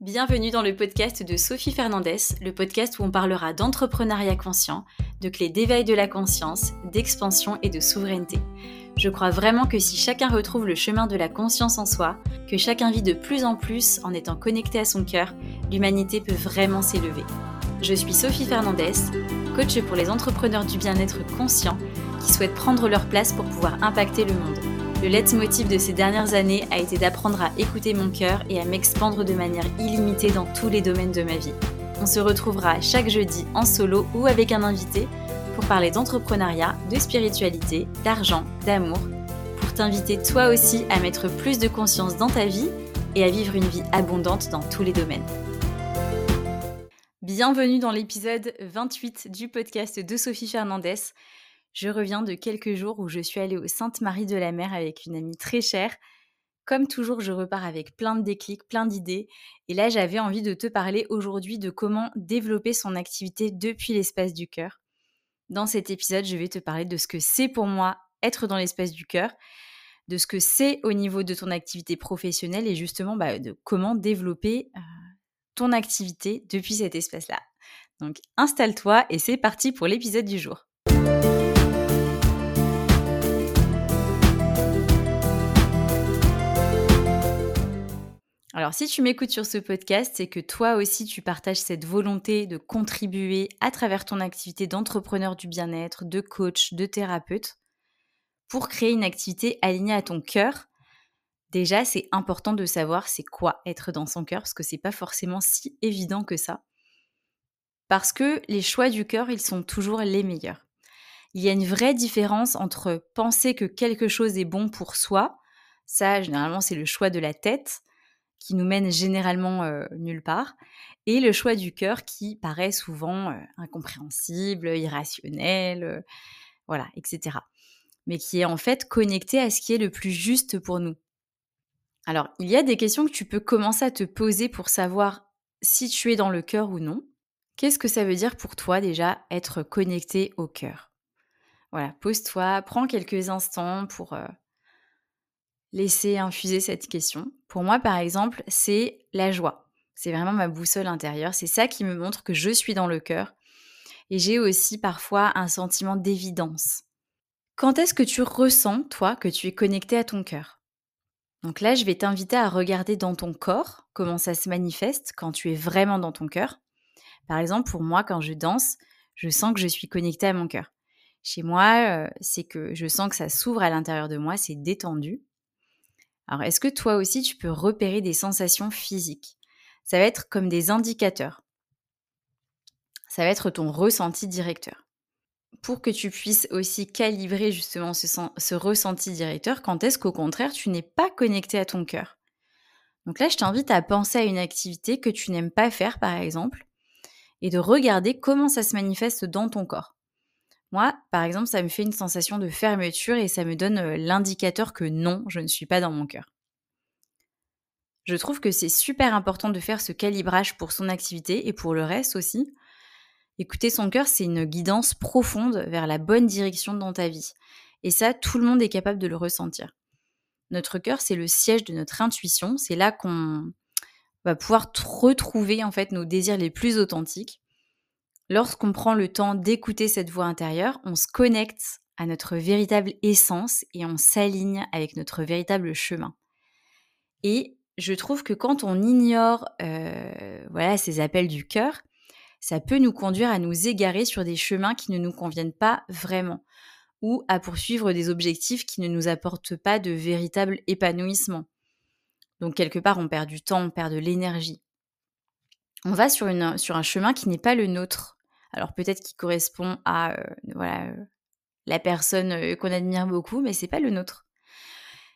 Bienvenue dans le podcast de Sophie Fernandez, le podcast où on parlera d'entrepreneuriat conscient, de clés d'éveil de la conscience, d'expansion et de souveraineté. Je crois vraiment que si chacun retrouve le chemin de la conscience en soi, que chacun vit de plus en plus en étant connecté à son cœur, l'humanité peut vraiment s'élever. Je suis Sophie Fernandez, coach pour les entrepreneurs du bien-être conscient qui souhaitent prendre leur place pour pouvoir impacter le monde. Le leitmotiv de ces dernières années a été d'apprendre à écouter mon cœur et à m'expandre de manière illimitée dans tous les domaines de ma vie. On se retrouvera chaque jeudi en solo ou avec un invité pour parler d'entrepreneuriat, de spiritualité, d'argent, d'amour, pour t'inviter toi aussi à mettre plus de conscience dans ta vie et à vivre une vie abondante dans tous les domaines. Bienvenue dans l'épisode 28 du podcast de Sophie Fernandez. Je reviens de quelques jours où je suis allée au Sainte-Marie de la Mer avec une amie très chère. Comme toujours, je repars avec plein de déclics, plein d'idées. Et là, j'avais envie de te parler aujourd'hui de comment développer son activité depuis l'espace du cœur. Dans cet épisode, je vais te parler de ce que c'est pour moi être dans l'espace du cœur, de ce que c'est au niveau de ton activité professionnelle et justement bah, de comment développer euh, ton activité depuis cet espace-là. Donc installe-toi et c'est parti pour l'épisode du jour. Alors si tu m'écoutes sur ce podcast, c'est que toi aussi tu partages cette volonté de contribuer à travers ton activité d'entrepreneur du bien-être, de coach, de thérapeute, pour créer une activité alignée à ton cœur. Déjà, c'est important de savoir c'est quoi être dans son cœur, parce que c'est pas forcément si évident que ça. Parce que les choix du cœur, ils sont toujours les meilleurs. Il y a une vraie différence entre penser que quelque chose est bon pour soi, ça généralement c'est le choix de la tête, qui nous mène généralement euh, nulle part, et le choix du cœur qui paraît souvent euh, incompréhensible, irrationnel, euh, voilà, etc. Mais qui est en fait connecté à ce qui est le plus juste pour nous. Alors, il y a des questions que tu peux commencer à te poser pour savoir si tu es dans le cœur ou non. Qu'est-ce que ça veut dire pour toi déjà être connecté au cœur? Voilà, pose-toi, prends quelques instants pour laisser infuser cette question. Pour moi, par exemple, c'est la joie. C'est vraiment ma boussole intérieure. C'est ça qui me montre que je suis dans le cœur. Et j'ai aussi parfois un sentiment d'évidence. Quand est-ce que tu ressens, toi, que tu es connecté à ton cœur? Donc là, je vais t'inviter à regarder dans ton corps comment ça se manifeste quand tu es vraiment dans ton cœur. Par exemple, pour moi, quand je danse, je sens que je suis connectée à mon cœur. Chez moi, euh, c'est que je sens que ça s'ouvre à l'intérieur de moi, c'est détendu. Alors, est-ce que toi aussi, tu peux repérer des sensations physiques? Ça va être comme des indicateurs. Ça va être ton ressenti directeur. Pour que tu puisses aussi calibrer justement ce, ressenti directeur, quand est-ce qu'au contraire, tu n'es pas connecté à ton cœur? Donc là, je t'invite à penser à une activité que tu n'aimes pas faire, par exemple, et de regarder comment ça se manifeste dans ton corps. Moi, par exemple, ça me fait une sensation de fermeture et ça me donne euh, l'indicateur que non, je ne suis pas dans mon cœur. Je trouve que c'est super important de faire ce calibrage pour son activité et pour le reste aussi. Écouter son cœur, c'est une guidance profonde vers la bonne direction dans ta vie. Et ça, tout le monde est capable de le ressentir. Notre cœur, c'est le siège de notre intuition. C'est là qu'on va pouvoir retrouver en fait nos désirs les plus authentiques. Lorsqu'on prend le temps d'écouter cette voix intérieure, on se connecte à notre véritable essence et on s'aligne avec notre véritable chemin. Et je trouve que quand on ignore euh, voilà, ces appels du cœur, ça peut nous conduire à nous égarer sur des chemins qui ne nous conviennent pas vraiment ou à poursuivre des objectifs qui ne nous apportent pas de véritable épanouissement. Donc quelque part, on perd du temps, on perd de l'énergie. On va sur, un chemin qui n'est pas le nôtre. Alors peut-être qu'il correspond à voilà, la personne qu'on admire beaucoup, mais c'est pas le nôtre.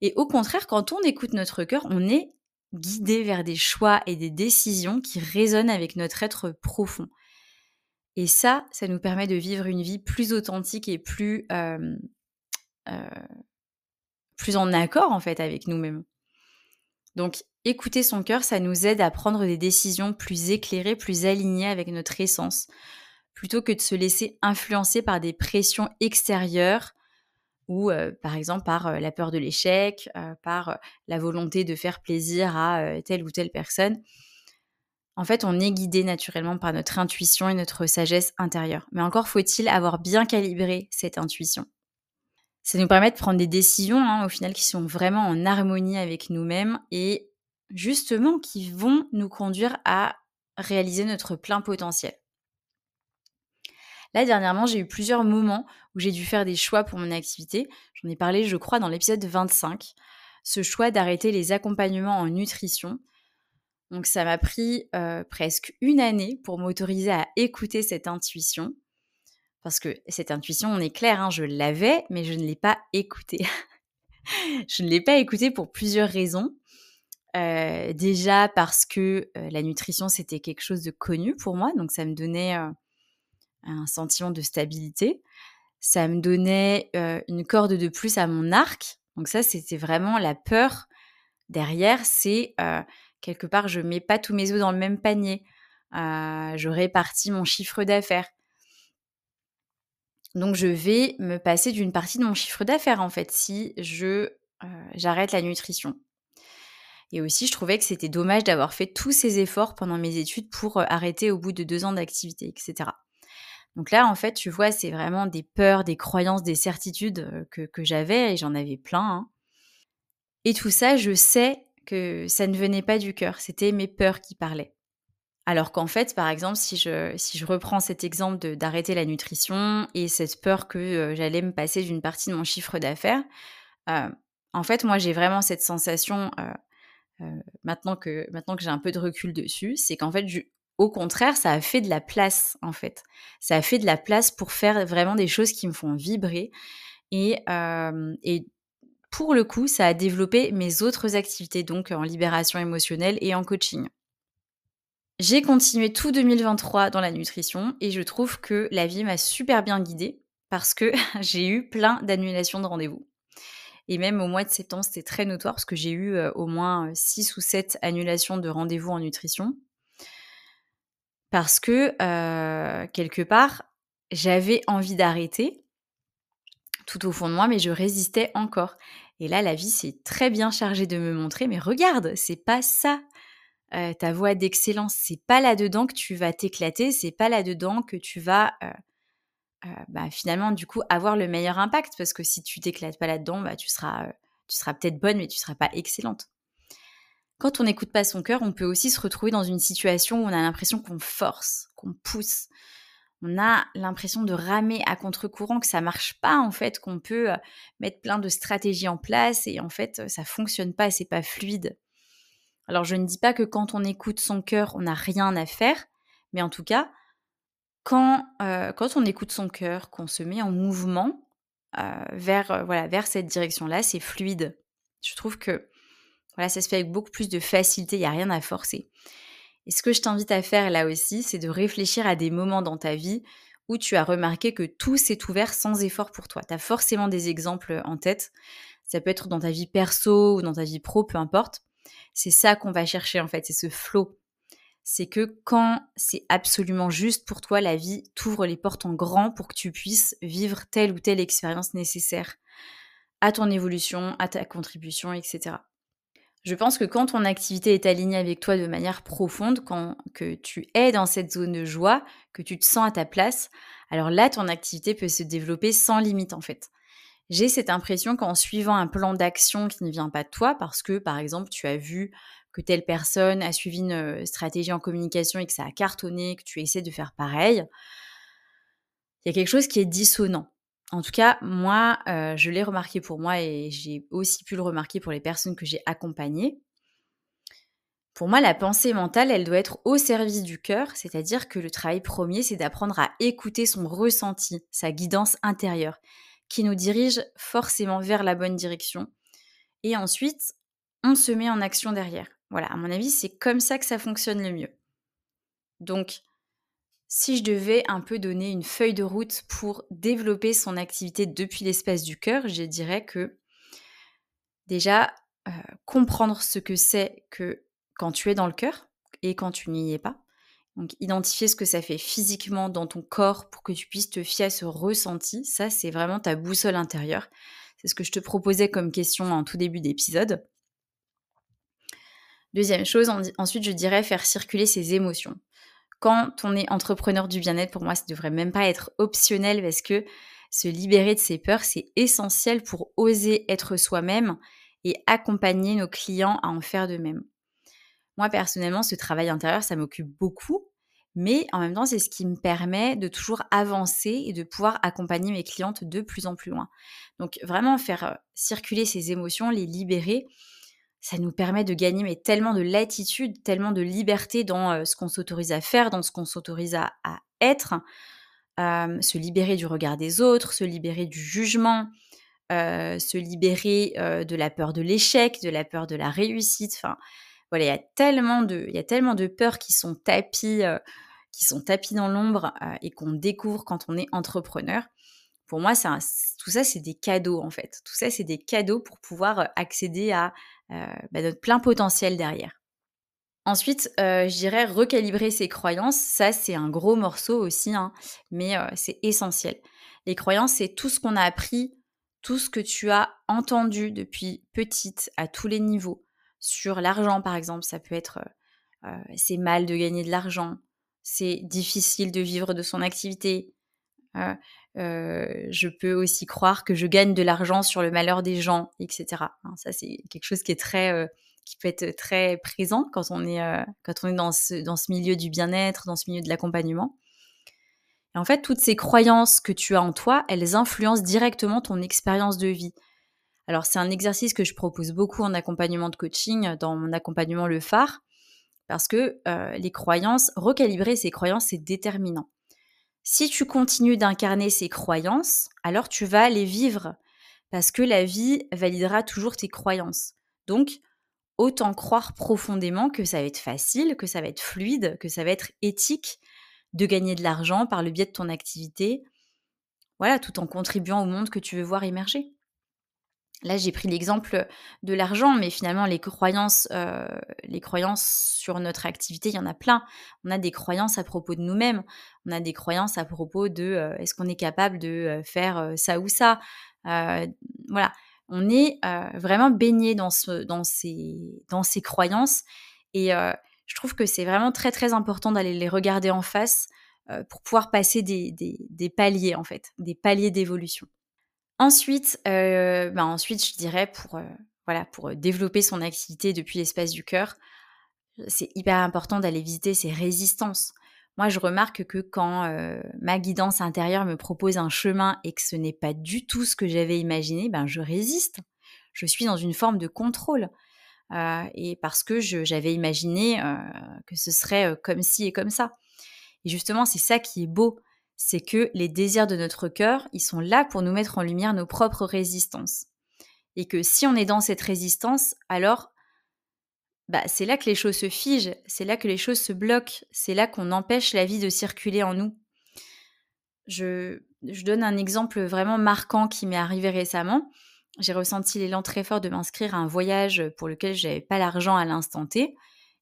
Et au contraire, quand on écoute notre cœur, on est guidé vers des choix et des décisions qui résonnent avec notre être profond. Et ça, ça nous permet de vivre une vie plus authentique et plus, plus en accord en fait avec nous-mêmes. Donc écouter son cœur, ça nous aide à prendre des décisions plus éclairées, plus alignées avec notre essence, plutôt que de se laisser influencer par des pressions extérieures ou euh, par exemple par euh, la peur de l'échec, euh, par la volonté de faire plaisir à telle ou telle personne. En fait, on est guidé naturellement par notre intuition et notre sagesse intérieure. Mais encore faut-il avoir bien calibré cette intuition. Ça nous permet de prendre des décisions, hein, au final, qui sont vraiment en harmonie avec nous-mêmes et justement qui vont nous conduire à réaliser notre plein potentiel. Là, dernièrement, j'ai eu plusieurs moments où j'ai dû faire des choix pour mon activité. J'en ai parlé, je crois, dans l'épisode 25. Ce choix d'arrêter les accompagnements en nutrition. Donc, ça m'a pris euh, presque une année pour m'autoriser à écouter cette intuition. Parce que cette intuition, on est clair, hein, je l'avais, mais je ne l'ai pas écoutée. je ne l'ai pas écoutée pour plusieurs raisons. Euh, déjà parce que euh, la nutrition, c'était quelque chose de connu pour moi, donc ça me donnait un sentiment de stabilité. Ça me donnait une corde de plus à mon arc. Donc ça, c'était vraiment la peur derrière. C'est quelque part, je mets pas tous mes œufs dans le même panier. je répartis mon chiffre d'affaires. Donc je vais me passer d'une partie de mon chiffre d'affaires en fait si je j'arrête la nutrition. Et aussi, je trouvais que c'était dommage d'avoir fait tous ces efforts pendant mes études pour arrêter au bout de deux ans d'activité, etc. Donc là, en fait, tu vois, c'est vraiment des peurs, des croyances, des certitudes que, j'avais, et j'en avais plein. Hein. Et tout ça, je sais que ça ne venait pas du cœur, c'était mes peurs qui parlaient. Alors qu'en fait, par exemple, si je, si je reprends cet exemple d'arrêter la nutrition et cette peur que j'allais me passer d'une partie de mon chiffre d'affaires, en fait, moi, j'ai vraiment cette sensation, maintenant que, maintenant que j'ai un peu de recul dessus, c'est qu'en fait, je, au contraire, ça a fait de la place, en fait. Ça a fait de la place pour faire vraiment des choses qui me font vibrer. Et, pour le coup, ça a développé mes autres activités, donc en libération émotionnelle et en coaching. J'ai continué tout 2023 dans la nutrition et je trouve que la vie m'a super bien guidée parce que j'ai eu plein d'annulations de rendez-vous. Et même au mois de septembre, c'était très notoire parce que j'ai eu au moins 6 ou 7 annulations de rendez-vous en nutrition parce que quelque part, j'avais envie d'arrêter tout au fond de moi, mais je résistais encore. Et là, la vie s'est très bien chargée de me montrer, mais regarde, c'est pas ça ta voie d'excellence, c'est pas là-dedans que tu vas t'éclater, c'est pas là-dedans que tu vas bah, finalement du coup avoir le meilleur impact, parce que si tu t'éclates pas là-dedans, bah, tu seras, tu seras peut-être bonne, mais tu seras pas excellente. Quand on n'écoute pas son cœur, on peut aussi se retrouver dans une situation où on a l'impression qu'on force, qu'on pousse. On a l'impression de ramer à contre-courant, que ça marche pas en fait, qu'on peut euh, mettre plein de stratégies en place et en fait euh, ça fonctionne pas, c'est pas fluide. Alors je ne dis pas que quand on écoute son cœur, on n'a rien à faire, mais en tout cas, quand, euh, quand on écoute son cœur, qu'on se met en mouvement vers, voilà, vers cette direction-là, c'est fluide. Je trouve que voilà, ça se fait avec beaucoup plus de facilité, il n'y a rien à forcer. Et ce que je t'invite à faire là aussi, c'est de réfléchir à des moments dans ta vie où tu as remarqué que tout s'est ouvert sans effort pour toi. Tu as forcément des exemples en tête. Ça peut être dans ta vie perso ou dans ta vie pro, peu importe. C'est ça qu'on va chercher en fait, c'est ce flow. C'est que quand c'est absolument juste pour toi, la vie t'ouvre les portes en grand pour que tu puisses vivre telle ou telle expérience nécessaire à ton évolution, à ta contribution, etc. Je pense que quand ton activité est alignée avec toi de manière profonde, quand que tu es dans cette zone de joie, que tu te sens à ta place, alors là, ton activité peut se développer sans limite en fait. J'ai cette impression qu'en suivant un plan d'action qui ne vient pas de toi, parce que par exemple, tu as vu que telle personne a suivi une euh, stratégie en communication et que ça a cartonné, que tu essaies de faire pareil, il y a quelque chose qui est dissonant. En tout cas, moi, euh, je l'ai remarqué pour moi et j'ai aussi pu le remarquer pour les personnes que j'ai accompagnées. Pour moi, la pensée mentale, elle doit être au service du cœur, c'est-à-dire que le travail premier, c'est d'apprendre à écouter son ressenti, sa guidance intérieure, qui nous dirige forcément vers la bonne direction. Et ensuite, on se met en action derrière. Voilà, à mon avis, c'est comme ça que ça fonctionne le mieux. Donc, si je devais un peu donner une feuille de route pour développer son activité depuis l'espace du cœur, je dirais que déjà euh, comprendre ce que c'est que quand tu es dans le cœur et quand tu n'y es pas. Donc identifier ce que ça fait physiquement dans ton corps pour que tu puisses te fier à ce ressenti, ça c'est vraiment ta boussole intérieure. C'est ce que je te proposais comme question en tout début d'épisode. Deuxième chose, ensuite, je dirais faire circuler ses émotions. Quand on est entrepreneur du bien-être, pour moi, ça ne devrait même pas être optionnel parce que se libérer de ses peurs, c'est essentiel pour oser être soi-même et accompagner nos clients à en faire de même. Moi, personnellement, ce travail intérieur, ça m'occupe beaucoup, mais en même temps, c'est ce qui me permet de toujours avancer et de pouvoir accompagner mes clientes de plus en plus loin. Donc, vraiment faire euh, circuler ces émotions, les libérer, ça nous permet de gagner tellement de latitude, tellement de liberté dans euh, ce qu'on s'autorise à faire, dans ce qu'on s'autorise à, être, euh, se libérer du regard des autres, se libérer du jugement, euh, se libérer de la peur de l'échec, de la peur de la réussite. Enfin, voilà, il y a tellement de, il y a tellement de peurs qui sont tapis, qui sont tapis dans l'ombre et qu'on découvre quand on est entrepreneur. Pour moi, tout ça, c'est des cadeaux en fait. Tout ça, c'est des cadeaux pour pouvoir accéder à bah, notre plein potentiel derrière. Ensuite, euh, je dirais recalibrer ses croyances. Ça, c'est un gros morceau aussi, hein, mais euh, c'est essentiel. Les croyances, c'est tout ce qu'on a appris, tout ce que tu as entendu depuis petite à tous les niveaux. Sur l'argent, par exemple, ça peut être c'est mal de gagner de l'argent, c'est difficile de vivre de son activité, euh, je peux aussi croire que je gagne de l'argent sur le malheur des gens, etc. Hein, ça, c'est quelque chose qui est très, euh, qui peut être très présent quand on est, euh, quand on est dans ce, dans ce milieu du bien-être, dans ce milieu de l'accompagnement. Et en fait, toutes ces croyances que tu as en toi, elles influencent directement ton expérience de vie. Alors, c'est un exercice que je propose beaucoup en accompagnement de coaching, dans mon accompagnement Le Phare, parce que les croyances, recalibrer ces croyances, c'est déterminant. Si tu continues d'incarner ces croyances, alors tu vas les vivre parce que la vie validera toujours tes croyances. Donc, autant croire profondément que ça va être facile, que ça va être fluide, que ça va être éthique de gagner de l'argent par le biais de ton activité, voilà, tout en contribuant au monde que tu veux voir émerger. Là, j'ai pris l'exemple de l'argent, mais finalement, les croyances, euh, les croyances sur notre activité, il y en a plein. On a des croyances à propos de nous-mêmes. On a des croyances à propos de euh, est-ce qu'on est capable de euh, faire ça ou ça? voilà, on est vraiment baigné dans, ce, dans, ces, croyances. Et je trouve que c'est vraiment très, très important d'aller les regarder en face pour pouvoir passer des paliers, en fait, des paliers d'évolution. Ensuite, euh, bah, ensuite, je dirais pour, euh, voilà, pour euh, développer son activité depuis l'espace du cœur, c'est hyper important d'aller visiter ses résistances. Moi, je remarque que quand ma guidance intérieure me propose un chemin et que ce n'est pas du tout ce que j'avais imaginé, ben je résiste. Je suis dans une forme de contrôle. et parce que j'avais imaginé que ce serait comme ci et comme ça. Et justement, c'est ça qui est beau c'est que les désirs de notre cœur, ils sont là pour nous mettre en lumière nos propres résistances. Et que si on est dans cette résistance, alors bah, c'est là que les choses se figent, c'est là que les choses se bloquent, c'est là qu'on empêche la vie de circuler en nous. Je, je donne un exemple vraiment marquant qui m'est arrivé récemment. J'ai ressenti l'élan très fort de m'inscrire à un voyage pour lequel je n'avais pas l'argent à l'instant T.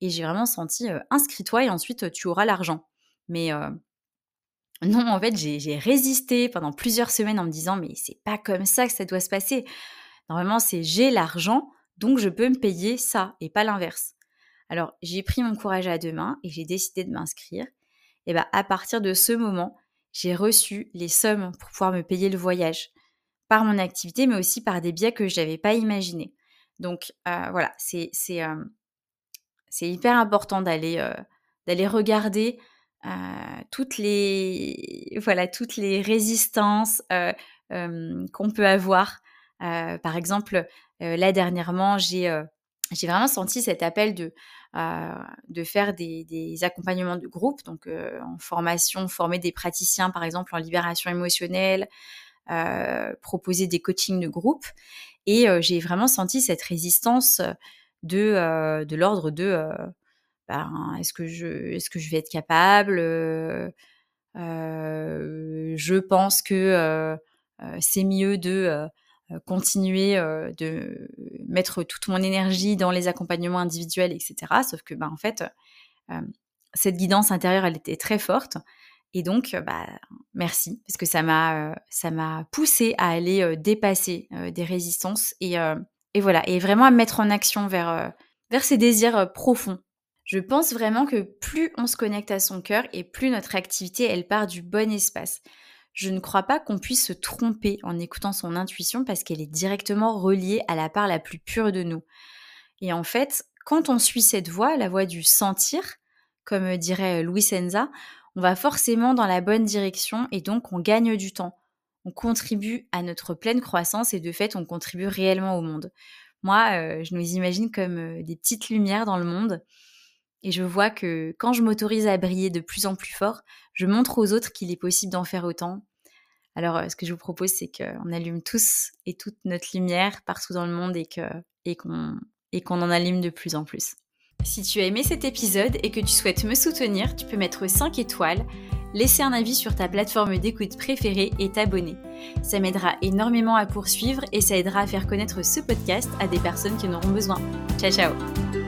Et j'ai vraiment senti inscris-toi et ensuite tu auras l'argent. Mais non, en fait, j'ai résisté pendant plusieurs semaines en me disant mais c'est pas comme ça que ça doit se passer. Normalement, c'est j'ai l'argent, donc je peux me payer ça et pas l'inverse. Alors, j'ai pris mon courage à deux mains et j'ai décidé de m'inscrire. Et bien, à partir de ce moment, j'ai reçu les sommes pour pouvoir me payer le voyage par mon activité, mais aussi par des biais que je n'avais pas imaginés. Donc, euh, voilà, c'est euh, hyper important d'aller euh, regarder toutes les voilà toutes les résistances euh, qu'on peut avoir. Euh, par exemple, là dernièrement, j'ai j'ai vraiment senti cet appel de, de faire des, des, accompagnements de groupe, donc en formation, former des praticiens, par exemple, en libération émotionnelle, proposer des coachings de groupe. Et j'ai vraiment senti cette résistance de, de l'ordre de ben, est-ce que je vais être capable euh, Je pense que c'est mieux de continuer de mettre toute mon énergie dans les accompagnements individuels, etc. Sauf que, ben, en fait, cette guidance intérieure, elle était très forte. Et donc, bah, merci, parce que ça m'a, ça m'a poussé à aller dépasser des résistances et, et, voilà, et vraiment à me mettre en action vers, vers ses désirs profonds. Je pense vraiment que plus on se connecte à son cœur et plus notre activité, elle part du bon espace. Je ne crois pas qu'on puisse se tromper en écoutant son intuition parce qu'elle est directement reliée à la part la plus pure de nous. Et en fait, quand on suit cette voie, la voie du sentir, comme dirait Louis Senza, on va forcément dans la bonne direction et donc on gagne du temps. On contribue à notre pleine croissance et de fait, on contribue réellement au monde. Moi, euh, je nous imagine comme euh, des petites lumières dans le monde et je vois que quand je m'autorise à briller de plus en plus fort, je montre aux autres qu'il est possible d'en faire autant. Alors, euh, ce que je vous propose, c'est qu'on allume tous et toute notre lumière partout dans le monde et qu'on et et qu'on en allume de plus en plus. Si tu as aimé cet épisode et que tu souhaites me soutenir, tu peux mettre 5 étoiles, laisser un avis sur ta plateforme d'écoute préférée et t'abonner. Ça m'aidera énormément à poursuivre et ça aidera à faire connaître ce podcast à des personnes qui en auront besoin. Ciao ciao